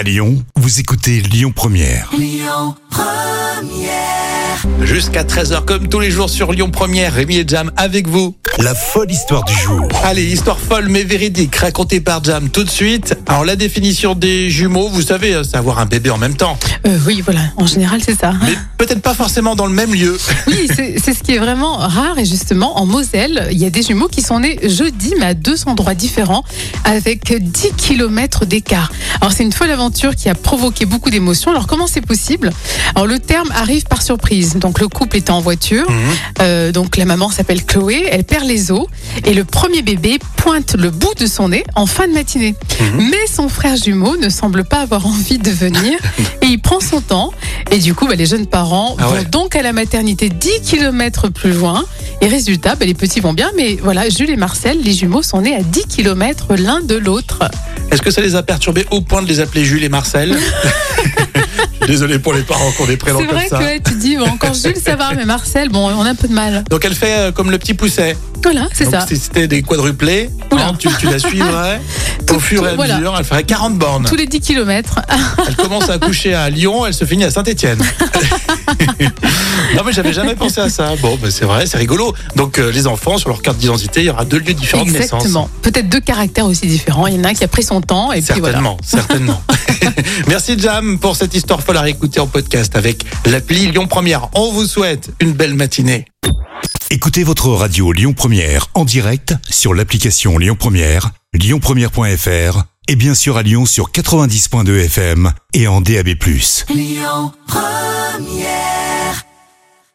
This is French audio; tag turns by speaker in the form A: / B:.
A: À Lyon, vous écoutez Lyon Première.
B: Jusqu'à 13h comme tous les jours sur Lyon Première, Rémi et Jam avec vous.
A: La folle histoire du jour.
B: Allez, histoire folle mais véridique, racontée par Jam tout de suite. Alors la définition des jumeaux, vous savez, euh, c'est avoir un bébé en même temps.
C: Euh, oui, voilà, en général, c'est ça.
B: Mais peut-être pas forcément dans le même lieu.
C: Oui, c'est ce qui est vraiment rare. Et justement, en Moselle, il y a des jumeaux qui sont nés jeudi, mais à deux endroits différents, avec 10 km d'écart. Alors, c'est une folle aventure qui a provoqué beaucoup d'émotions. Alors, comment c'est possible? Alors, le terme arrive par surprise. Donc, le couple était en voiture. Euh, donc, la maman s'appelle Chloé. Elle perd les os. Et le premier bébé pointe le bout de son nez en fin de matinée. Mais son frère jumeau ne semble pas avoir envie de venir. et il prend son temps. Et du coup, bah, les jeunes parents
B: Ah
C: vont
B: ouais.
C: donc à la maternité 10 km plus loin. Et résultat, bah, les petits vont bien, mais voilà, Jules et Marcel, les jumeaux, sont nés à 10 km l'un de l'autre.
B: Est-ce que ça les a perturbés au point de les appeler Jules et Marcel? Désolé pour les parents qui ont des prénoms
C: C'est
B: comme
C: vrai
B: ça.
C: que tu dis, bon, encore Jules, ça va, mais Marcel, bon, on a un peu de mal.
B: Donc elle fait euh, comme le petit pousset.
C: Voilà, c'est
B: Donc
C: ça.
B: si c'était des quadruplés, hein, tu, tu la suivrais au fur et à
C: tout- voilà.
B: mesure, elle ferait 40 bornes.
C: Tous les 10 km.
B: Elle commence à coucher à Lyon, elle se finit à Saint-Etienne. non mais j'avais jamais pensé à ça. Bon, bah, c'est vrai, c'est rigolo. Donc euh, les enfants, sur leur carte d'identité, il y aura deux lieux différents de naissance.
C: Exactement. Peut-être deux caractères aussi différents. Il y en a un qui a pris son temps, et puis voilà.
B: Certainement, certainement. Merci Jam pour cette histoire folle à réécouter en podcast avec l'appli Lyon Première. On vous souhaite une belle matinée.
A: Écoutez votre radio Lyon Première en direct sur l'application Lyon Première, lyonpremière.fr et bien sûr à Lyon sur 90.2 FM et en DAB+.